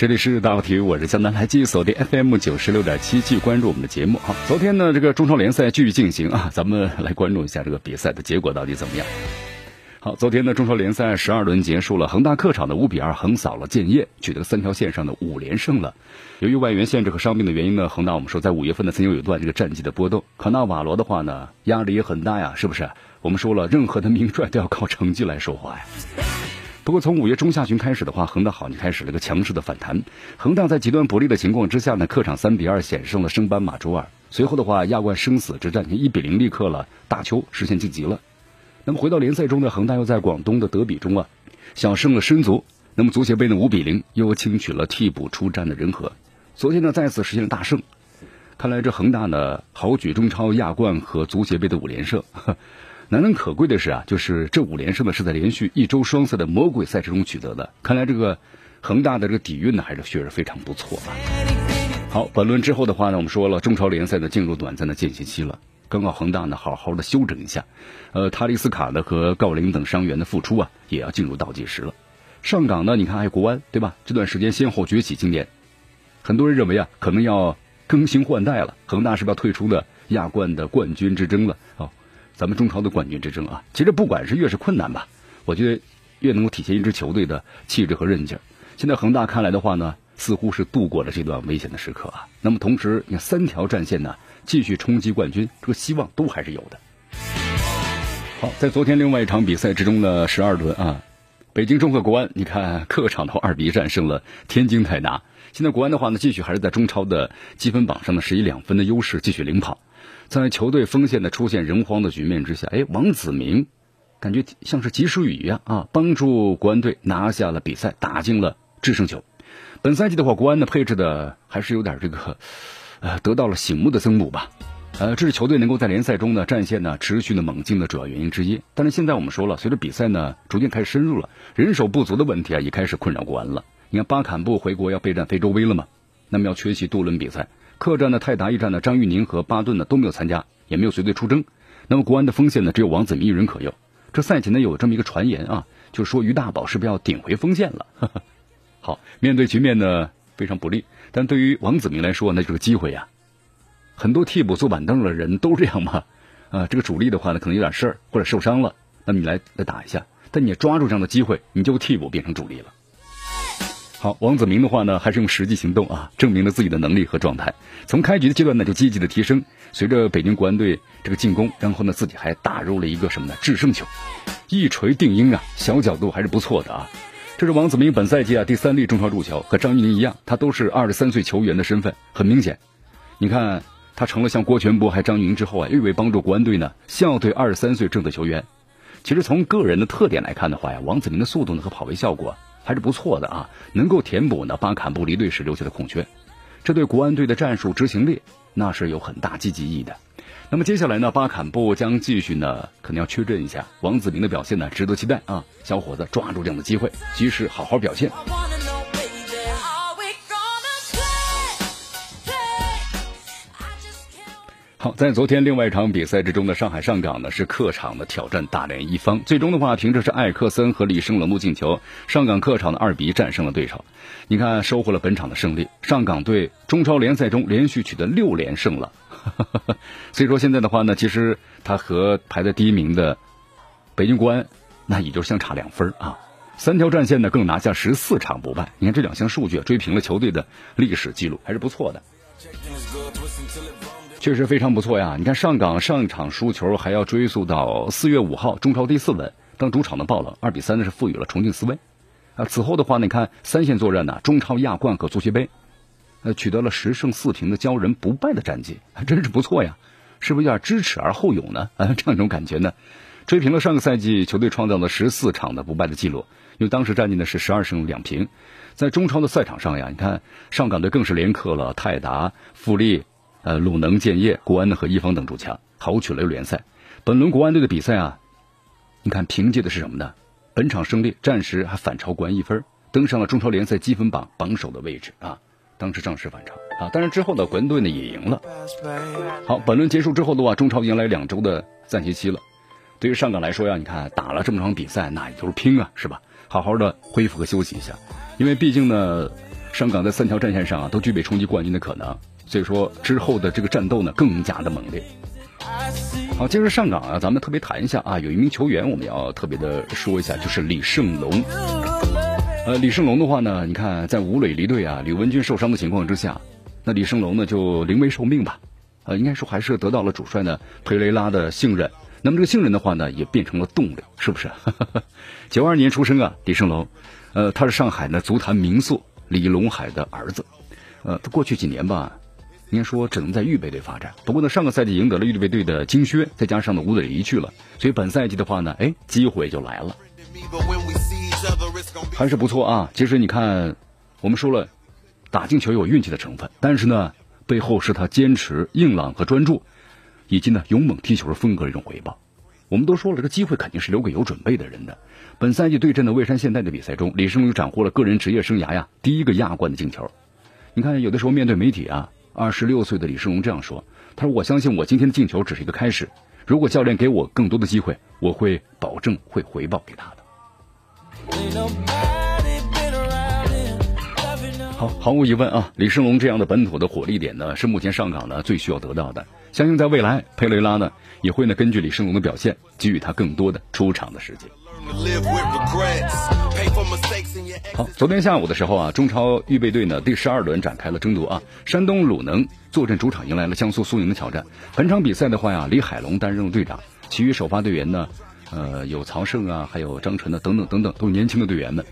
这里是大话体育，我是江南，来继续锁定 FM 九十六点七，继续关注我们的节目。哈，昨天呢，这个中超联赛继续进行啊，咱们来关注一下这个比赛的结果到底怎么样。好，昨天呢，中超联赛十二轮结束了，恒大客场的五比二横扫了建业，取得三条线上的五连胜了。由于外援限制和伤病的原因呢，恒大我们说在五月份呢曾经有一段这个战绩的波动。卡纳瓦罗的话呢，压力也很大呀，是不是？我们说了，任何的名帅都要靠成绩来说话呀。不过从五月中下旬开始的话，恒大好像开始了个强势的反弹。恒大在极端不利的情况之下呢，客场三比二险胜了升班马周二。随后的话，亚冠生死之战一比零力克了大邱，实现晋级了。那么回到联赛中呢，恒大又在广东的德比中啊，小胜了申足。那么足协杯呢，五比零又轻取了替补出战的人和。昨天呢，再次实现了大胜。看来这恒大呢，豪举中超、亚冠和足协杯的五连胜。难能可贵的是啊，就是这五连胜呢是在连续一周双赛的魔鬼赛事中取得的。看来这个恒大的这个底蕴呢还是确实非常不错啊。好，本轮之后的话呢，我们说了中超联赛呢进入短暂的间歇期了。刚好恒大呢好好的休整一下，呃，塔利斯卡呢和郜林等伤员的复出啊也要进入倒计时了。上港呢，你看还有国安对吧？这段时间先后崛起，今年很多人认为啊可能要更新换代了，恒大是不是要退出的亚冠的冠军之争了？哦。咱们中超的冠军之争啊，其实不管是越是困难吧，我觉得越能够体现一支球队的气质和韧劲儿。现在恒大看来的话呢，似乎是度过了这段危险的时刻啊。那么同时，你看三条战线呢，继续冲击冠军，这个希望都还是有的。好，在昨天另外一场比赛之中呢，十二轮啊，北京中赫国安，你看客场的二比一战胜了天津泰达。现在国安的话呢，继续还是在中超的积分榜上的十一两分的优势继续领跑。在球队锋线的出现人荒的局面之下，哎，王子明感觉像是及时雨一样啊，帮助国安队拿下了比赛，打进了制胜球。本赛季的话，国安的配置的还是有点这个，呃，得到了醒目的增补吧。呃，这是球队能够在联赛中呢战线呢持续的猛进的主要原因之一。但是现在我们说了，随着比赛呢逐渐开始深入了，人手不足的问题啊也开始困扰国安了。你看巴坎布回国要备战非洲杯了嘛，那么要缺席多轮比赛。客战的泰达一战呢，张玉宁和巴顿呢都没有参加，也没有随队出征。那么国安的锋线呢，只有王子明一人可用。这赛前呢有这么一个传言啊，就说于大宝是不是要顶回锋线了？好，面对局面呢非常不利，但对于王子明来说那就是机会呀。很多替补坐板凳的人都这样嘛，啊，这个主力的话呢可能有点事儿或者受伤了，那么你来来打一下，但你抓住这样的机会，你就替补变成主力了。好，王子明的话呢，还是用实际行动啊，证明了自己的能力和状态。从开局的阶段呢，就积极的提升。随着北京国安队这个进攻，然后呢，自己还打入了一个什么呢？制胜球，一锤定音啊！小角度还是不错的啊。这是王子明本赛季啊第三粒中超入球，和张玉宁一样，他都是二十三岁球员的身份。很明显，你看他成了像郭全博还张玉宁之后啊，又为帮助国安队呢校对二十三岁正的球员。其实从个人的特点来看的话呀，王子明的速度呢和跑位效果。还是不错的啊，能够填补呢巴坎布离队时留下的空缺，这对国安队的战术执行力那是有很大积极意义的。那么接下来呢，巴坎布将继续呢，可能要确认一下王子明的表现呢，值得期待啊！小伙子抓住这样的机会，及时好好表现。好，在昨天另外一场比赛之中的上海上港呢是客场的挑战大连一方，最终的话凭着是艾克森和李胜冷木进球，上港客场的二比一战胜了对手。你看收获了本场的胜利，上港队中超联赛中连续取得六连胜了。所以说现在的话呢，其实他和排在第一名的北京国安那也就相差两分啊，三条战线呢更拿下十四场不败。你看这两项数据追平了球队的历史记录，还是不错的。确实非常不错呀！你看上港上一场输球还要追溯到四月五号中超第四轮，当主场的爆冷二比三呢是赋予了重庆斯威。啊，此后的话，你看三线作战呢，中超亚冠和足协杯，呃，取得了十胜四平的骄人不败的战绩，还 真是不错呀！是不是有点知耻而后勇呢？啊，这样一种感觉呢，追平了上个赛季球队创造的十四场的不败的记录，因为当时战绩呢是十二胜两平。在中超的赛场上呀，你看上港队更是连克了泰达、富力。呃，鲁能、建业、国安和一方等主强，豪取了联赛。本轮国安队的比赛啊，你看凭借的是什么呢？本场胜利，暂时还反超国安一分，登上了中超联赛积分榜榜首的位置啊。当时暂时反超啊，当然之后呢，国安队呢也赢了。好，本轮结束之后的话，中超迎来两周的暂歇期了。对于上港来说呀，你看打了这么场比赛，那也就是拼啊，是吧？好好的恢复和休息一下，因为毕竟呢，上港在三条战线上啊都具备冲击冠军的可能，所以说之后的这个战斗呢更加的猛烈。好，接着上港啊，咱们特别谈一下啊，有一名球员我们要特别的说一下，就是李胜龙。呃，李胜龙的话呢，你看在吴磊离队啊，李文军受伤的情况之下，那李胜龙呢就临危受命吧，呃，应该说还是得到了主帅呢佩雷拉的信任。那么这个信任的话呢，也变成了动力，是不是？九二年出生啊，李胜龙，呃，他是上海呢足坛名宿李龙海的儿子，呃，他过去几年吧，应该说只能在预备队发展。不过呢，上个赛季赢得了预备队的金靴，再加上呢吴磊离去了，所以本赛季的话呢，哎，机会就来了。还是不错啊！其实你看，我们说了，打进球有运气的成分，但是呢，背后是他坚持、硬朗和专注，以及呢勇猛踢球的风格的一种回报。我们都说了，这个机会肯定是留给有准备的人的。本赛季对阵的蔚山现代的比赛中，李胜龙斩获了个人职业生涯呀第一个亚冠的进球。你看，有的时候面对媒体啊，二十六岁的李世龙这样说：“他说，我相信我今天的进球只是一个开始。如果教练给我更多的机会，我会保证会回报给他的。”好，毫无疑问啊，李胜龙这样的本土的火力点呢，是目前上港呢最需要得到的。相信在未来，佩雷拉呢也会呢根据李胜龙的表现，给予他更多的出场的时间。好，昨天下午的时候啊，中超预备队呢第十二轮展开了争夺啊，山东鲁能坐镇主场迎来了江苏苏宁的挑战。本场比赛的话呀，李海龙担任了队长，其余首发队员呢。呃，有曹胜啊，还有张晨的等等等等，都是年轻的队员们。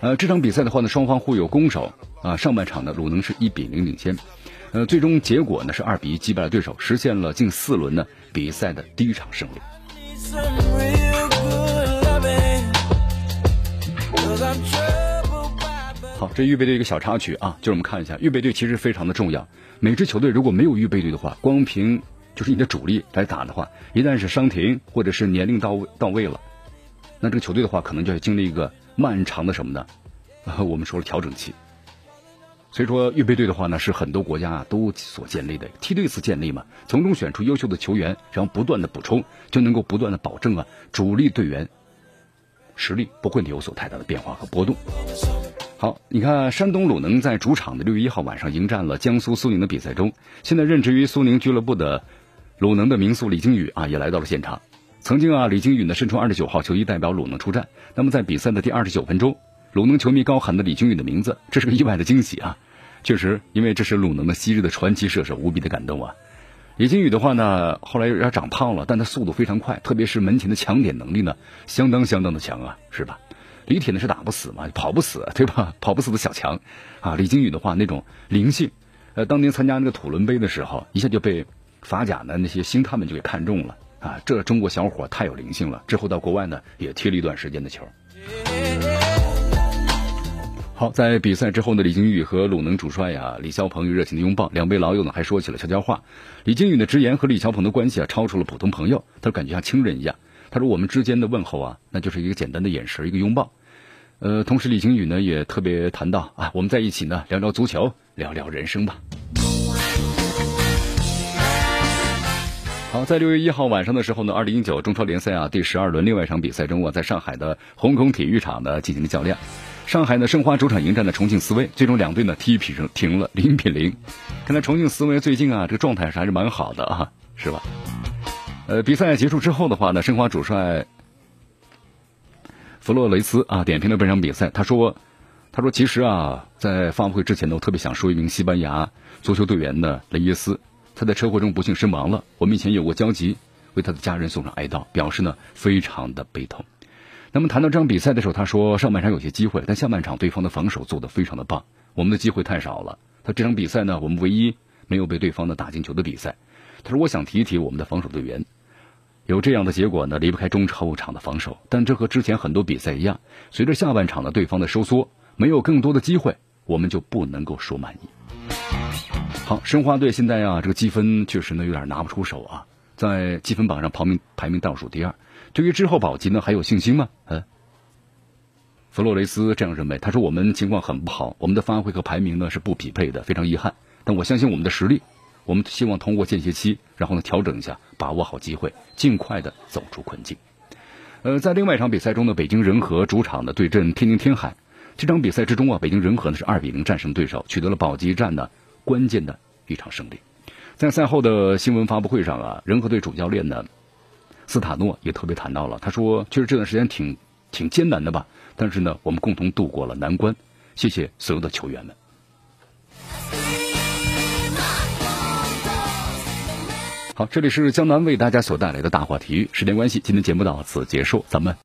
呃，这场比赛的话呢，双方互有攻守啊。上半场呢，鲁能是一比零领先，呃，最终结果呢是二比一击败了对手，实现了近四轮呢比赛的第一场胜利。好，这预备队一个小插曲啊，就是我们看一下，预备队其实非常的重要。每支球队如果没有预备队的话，光凭就是你的主力来打的话，一旦是伤停或者是年龄到位到位了，那这个球队的话，可能就要经历一个漫长的什么呢？我们说了调整期。所以说预备队的话呢，是很多国家啊都所建立的梯队式建立嘛，从中选出优秀的球员，然后不断的补充，就能够不断的保证啊主力队员实力不会有所太大的变化和波动。好，你看山东鲁能在主场的六月一号晚上迎战了江苏苏宁的比赛中，现在任职于苏宁俱乐部的。鲁能的名宿李金羽啊，也来到了现场。曾经啊，李金羽呢身穿二十九号球衣代表鲁能出战。那么在比赛的第二十九分钟，鲁能球迷高喊的李金羽的名字，这是个意外的惊喜啊！确实，因为这是鲁能的昔日的传奇射手，无比的感动啊。李金羽的话呢，后来有点长胖了，但他速度非常快，特别是门前的抢点能力呢，相当相当的强啊，是吧？李铁呢是打不死嘛，跑不死，对吧？跑不死的小强啊。李金羽的话那种灵性，呃，当年参加那个土伦杯的时候，一下就被。法甲的那些星探们就给看中了啊！这中国小伙太有灵性了。之后到国外呢，也踢了一段时间的球。好，在比赛之后呢，李金羽和鲁能主帅呀李霄鹏又热情的拥抱，两位老友呢还说起了悄悄话。李金羽的直言和李霄鹏的关系啊，超出了普通朋友，他感觉像亲人一样。他说我们之间的问候啊，那就是一个简单的眼神，一个拥抱。呃，同时李金羽呢也特别谈到啊，我们在一起呢聊聊足球，聊聊人生吧。好，在六月一号晚上的时候呢，二零一九中超联赛啊第十二轮另外一场比赛中，我在上海的虹口体育场呢进行了较量。上海呢申花主场迎战的重庆斯威，最终两队呢踢平停了零比零。看来重庆斯威最近啊这个状态是还是蛮好的啊，是吧？呃，比赛结束之后的话呢，申花主帅弗洛雷斯啊点评了本场比赛，他说：“他说其实啊，在发布会之前呢，我特别想说一名西班牙足球队员的雷耶斯。”他在车祸中不幸身亡了，我们以前有过交集，为他的家人送上哀悼，表示呢非常的悲痛。那么谈到这场比赛的时候，他说上半场有些机会，但下半场对方的防守做得非常的棒，我们的机会太少了。他这场比赛呢，我们唯一没有被对方的打进球的比赛。他说我想提一提我们的防守队员，有这样的结果呢，离不开中超场的防守，但这和之前很多比赛一样，随着下半场的对方的收缩，没有更多的机会，我们就不能够说满意。好，申花队现在啊，这个积分确实呢有点拿不出手啊。在积分榜上排名排名倒数第二。对于之后保级呢，还有信心吗？呃，弗洛雷斯这样认为。他说：“我们情况很不好，我们的发挥和排名呢是不匹配的，非常遗憾。但我相信我们的实力，我们希望通过间歇期，然后呢调整一下，把握好机会，尽快的走出困境。”呃，在另外一场比赛中呢，北京人和主场的对阵天津天海。这场比赛之中啊，北京人和呢是二比零战胜对手，取得了保级战的关键的一场胜利。在赛后的新闻发布会上啊，人和队主教练呢斯塔诺也特别谈到了，他说：“确实这段时间挺挺艰难的吧，但是呢，我们共同度过了难关。谢谢所有的球员们。”好，这里是江南为大家所带来的大话体育。时间关系，今天节目到此结束，咱们。